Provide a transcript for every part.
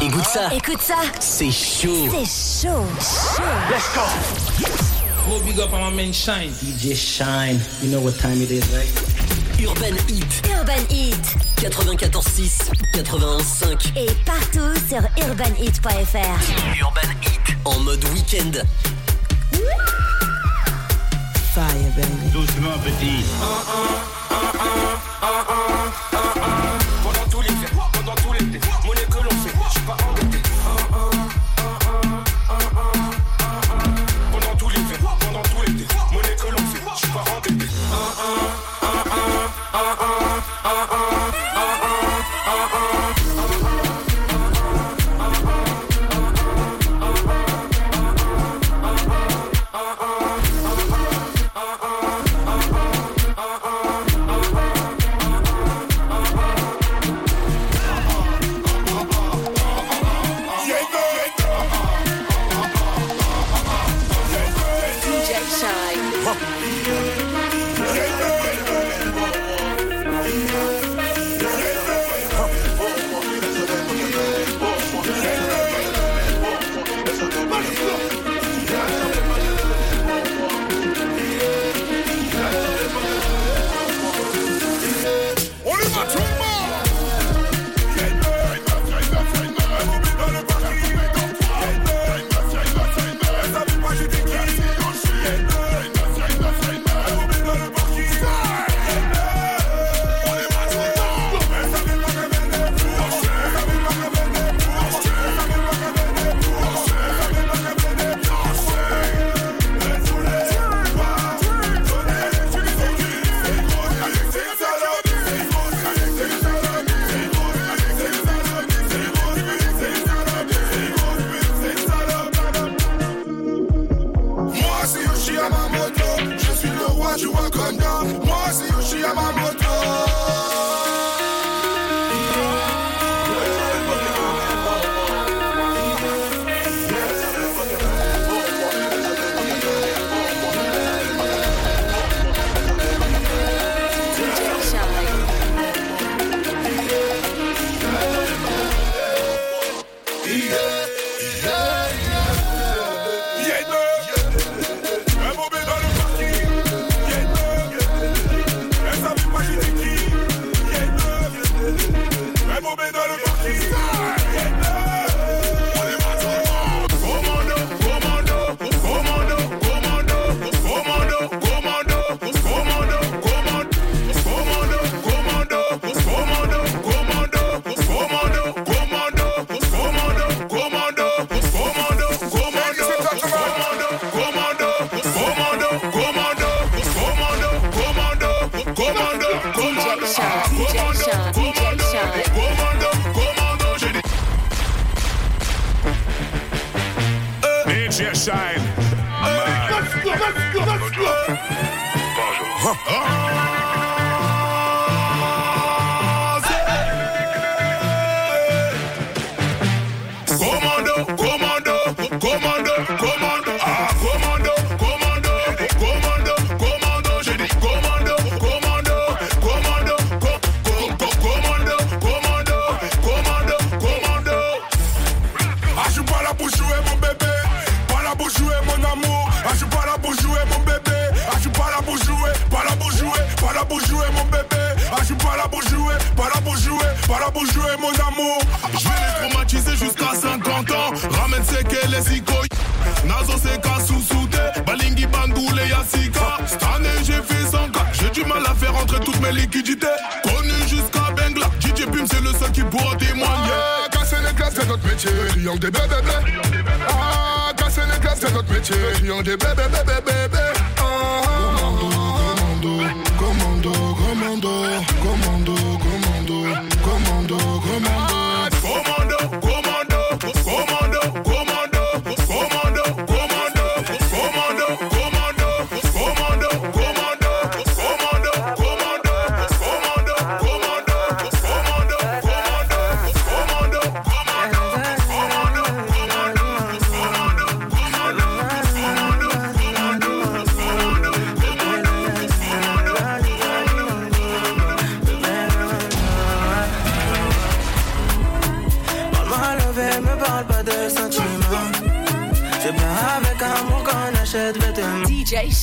Écoute ça. Écoute ça. C'est chaud. C'est chaud. Chaud. Let's go. Go big up on my man Shine. DJ Shine. You know what time it is, right? Urban Heat. Urban Heat. 94.6, 91.5. Et partout sur urbanheat.fr. Urban Heat. En mode week-end. Fire, baby. Doucement, petit. Pendant Sean, Shine. Pas là pour jouer mon amour. Je vais les traumatiser jusqu'à 50 ans. Ramène c'est que les icônes. Nazo c'est qu'à sous-souté. Balingi Bandoule Yassika. Cette année j'ai fait 100 cas. J'ai du mal à faire entrer toutes mes liquidités. Connu jusqu'à Bengla. DJ Pim c'est le seul qui pourra témoigner. Ah, casser les glaces, c'est notre métier. Triangle des bébés. Ah, casser les glaces, c'est notre métier. Triangle des bébés. Ah, commando, commando, commando, commando, commando,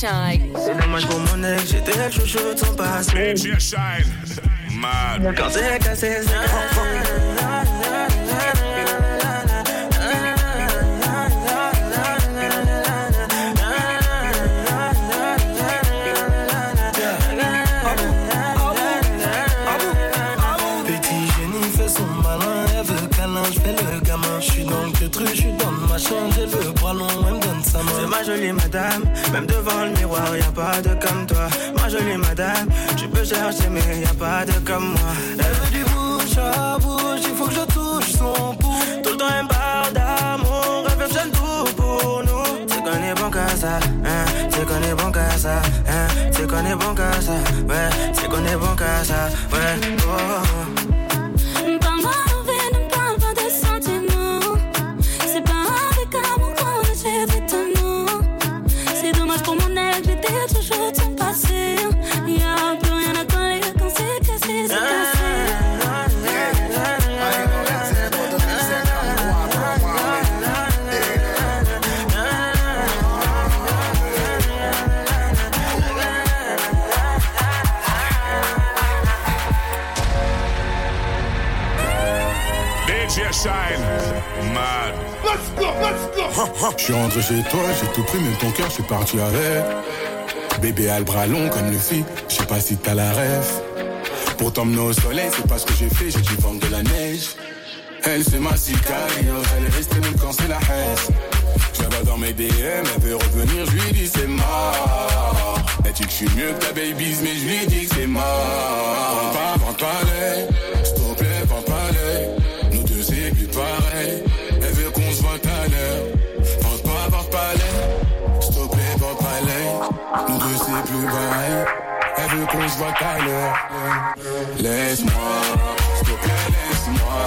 Shine. C'est dommage pour mon ex, j'étais le chouchou de son passé. DJ Shine. Mad. Quand c'est cassé, c'est même devant le miroir, y a pas de comme toi. Ma jolie madame, tu peux chercher, mais y a pas de comme moi. Elle veut du bouche à bouche, il faut que je touche son pouls. Tout le temps elle parle d'amour, elle veut tout pour nous. C'est qu'on est bon qu'à ça, hein, c'est qu'on est bon qu'à ça, hein, c'est qu'on est bon qu'à ça, ouais, DJ Shine. Mad. Je suis rentré chez toi, j'ai tout pris, même ton cœur, je suis parti avec. Bébé a le bras long comme le fit, je sais pas si t'as la rêve. Pour t'emmener au soleil, c'est pas ce que j'ai fait, j'ai dû vendre de la neige. Elle, c'est ma sicario, elle est restée même quand c'est la haine. Je la vois dans mes DM, elle veut revenir, je lui dis c'est mort. Elle dit que je suis mieux que ta babies, mais je lui dis que c'est mort. Pas, pas Elle veut qu'on se voit à l'heure. Vends pas, pas l'œil, s'il te plaît, pas l'œil. Nous deux, c'est plus pareil. Elle veut qu'on se voit à l'heure. Laisse-moi, s'il te plaît, laisse-moi.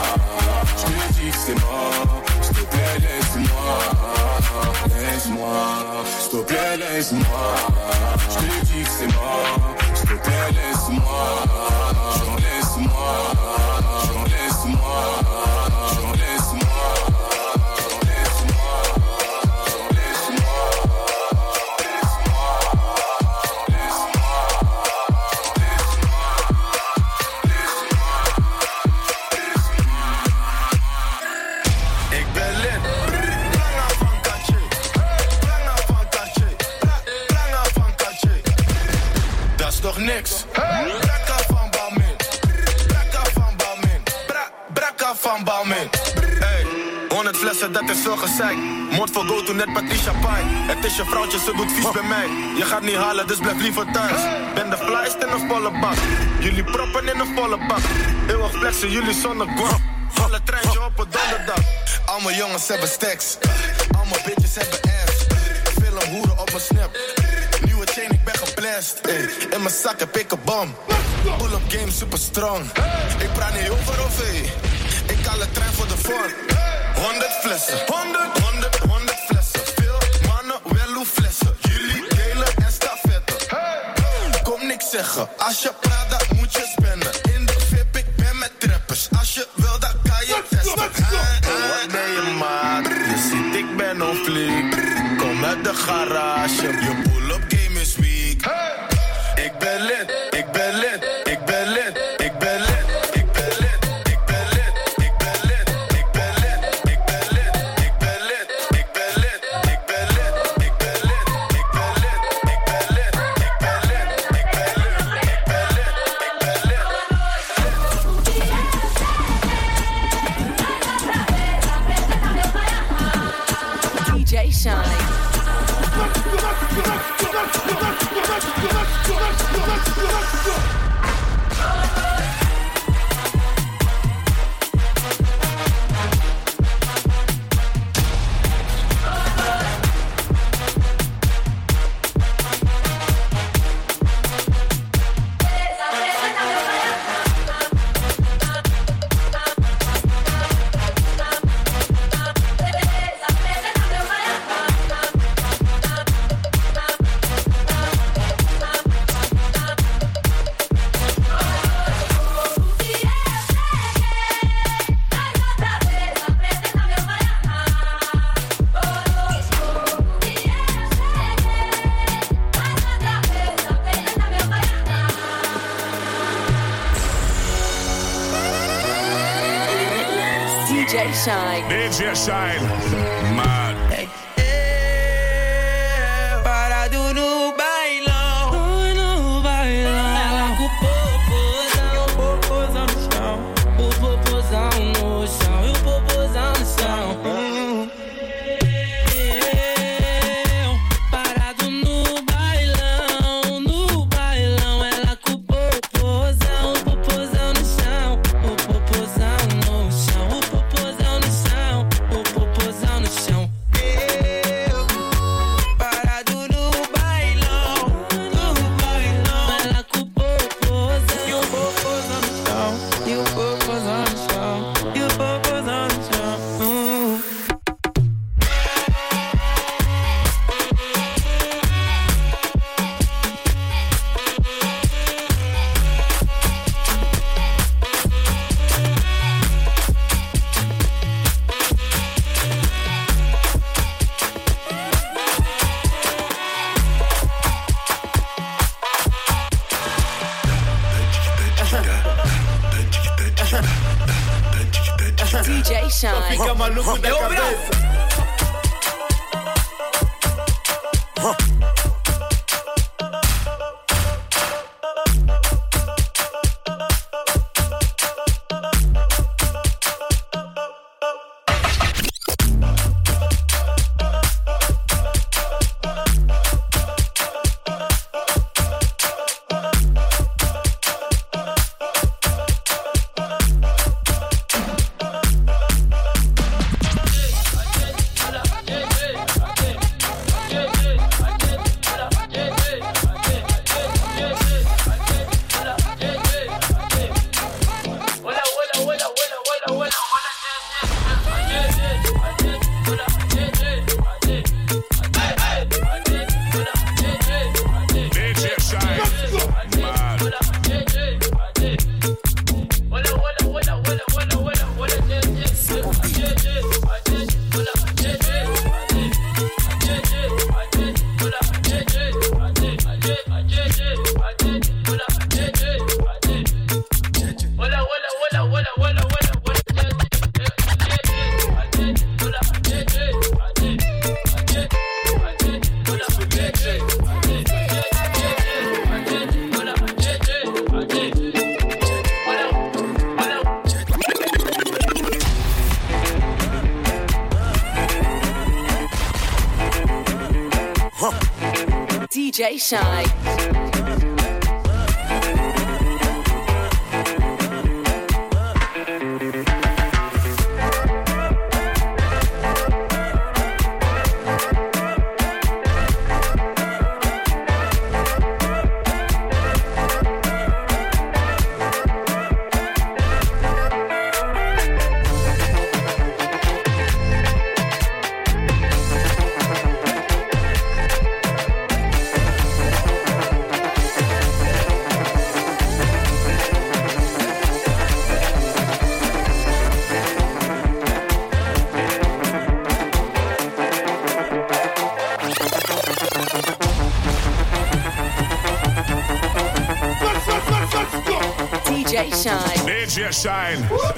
Je te dis que c'est mort. S'il te plaît, laisse-moi. Laisse-moi, s'il te plaît, laisse-moi. Je te dis que c'est mort. S'il te plaît, laisse-moi. J'en laisse-moi. J'en laisse-moi. Gezeik. Voor go to net Patricia Pai. Het is je vrouwtje, ze doet vies bij mij. Je gaat niet halen, dus blijf liever thuis. Ben de flyest in een volle bak. Jullie proppen in een volle bak. Eeuwig flexen, jullie zonder. Volle treintje op een donderdag. Allemaal jongens hebben stacks. Allemaal bitches hebben ass. Film hoeren op mijn snap. Nieuwe chain, ik ben geblest. Ey. In mijn zak heb ik een bom. Pull-up game super strong. Ik praat niet over of. Ik haal een trein voor de vorm. 100 flessen. 100, 100, 100 flessen. Veel mannen, wel hoe flessen. Jullie delen en stafetten. Kom niks zeggen. Als je praat, dan moet je spannen. In de VIP, ik ben met trappers. Als je wil, dan kan je testen. Hey, Wat ben je maat? Je ziet, ik ben on fleek. Kom uit de garage. Je pull-up Passagierschein. 허. But DJ Shine. shine. Woo!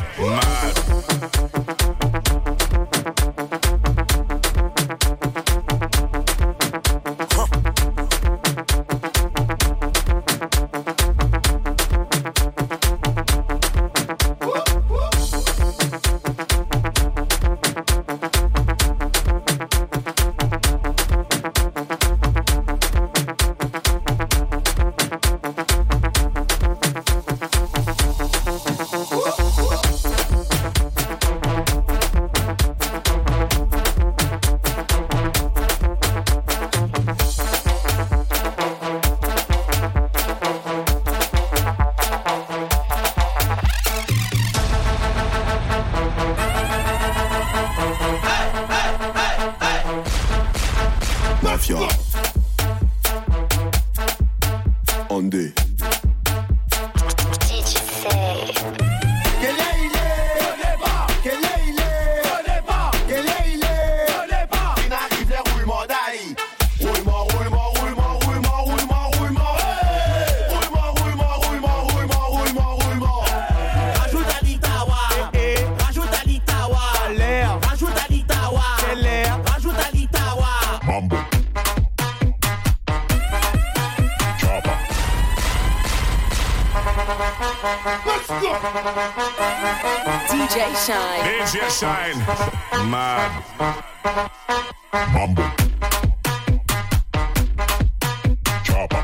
Mafia. DJ Shine. DJ Shine. Mad. Mambo. Chopper.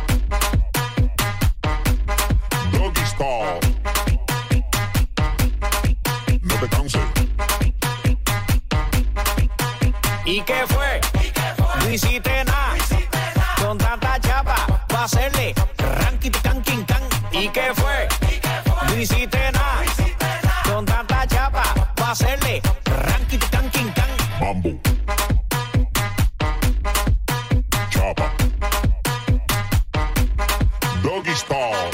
Doggy style. No te canses. ¿Y qué fue? No hiciste nada. Con tanta chapa, va a hacerle ranking can king can. ¿Y qué fue? No hiciste nada. Baseball.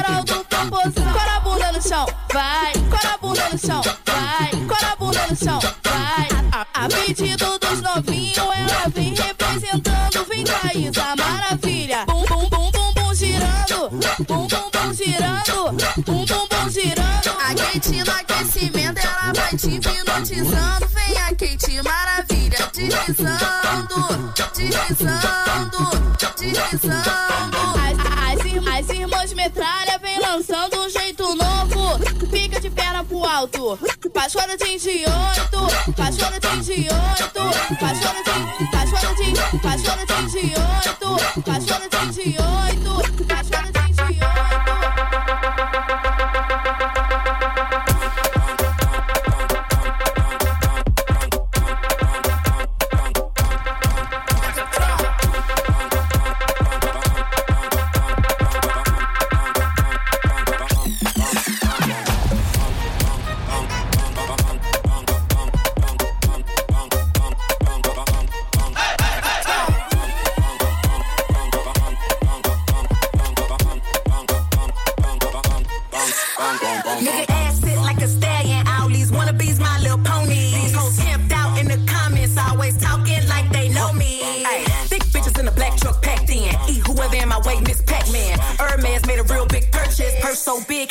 Chama a Carol do Popozão. Cora a bunda no chão, vai. Cora a bunda no chão, vai. Cora a bunda no chão, vai. A, a pedido dos novinhos, ela vem representando. Vem cá, Isa Maravilha. Bum, bum, bum, bum, bum, girando. Bum, bum, bum, girando. Bum, bum, bum, girando. Kate no aquecimento, ela vai te hipnotizando. Vem a Kate Maravilha, deslizando. Deslizando. Deslizando. As, as, as irmãs metralha vem lançando um jeito novo. Fica de perna pro alto. Paixona de 28. Paixona de 28. Paixona de. Paixona de. Paixona de 28. Paixona de 28. Paixona de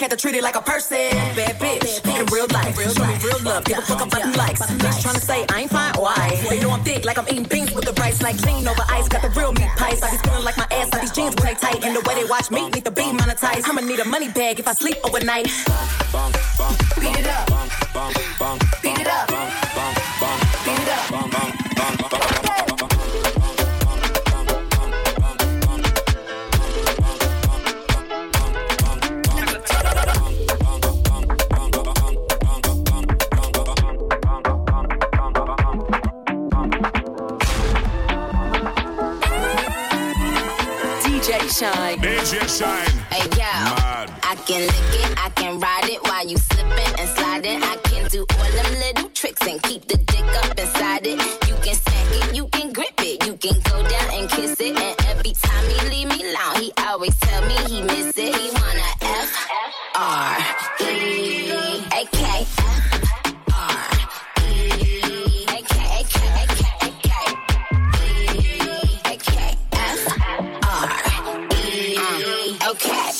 had to treat it like a person. Bad bitch, in real life. Show me real love, give a fuck about them likes. Bitch to say I ain't fine, why? They know I'm thick, like I'm eating beans with the rice. Like lean over ice, got the real meat pies. I be feeling like my ass, like these jeans play tight. And the way they watch me, need to be monetized. I'ma need a money bag if I sleep overnight. Beat it up. Beat it up. Shine. DJ Shine. Hey yo, Mad. I can lick it, I can ride it while you slipping and sliding. I can do all them little tricks and keep the cat.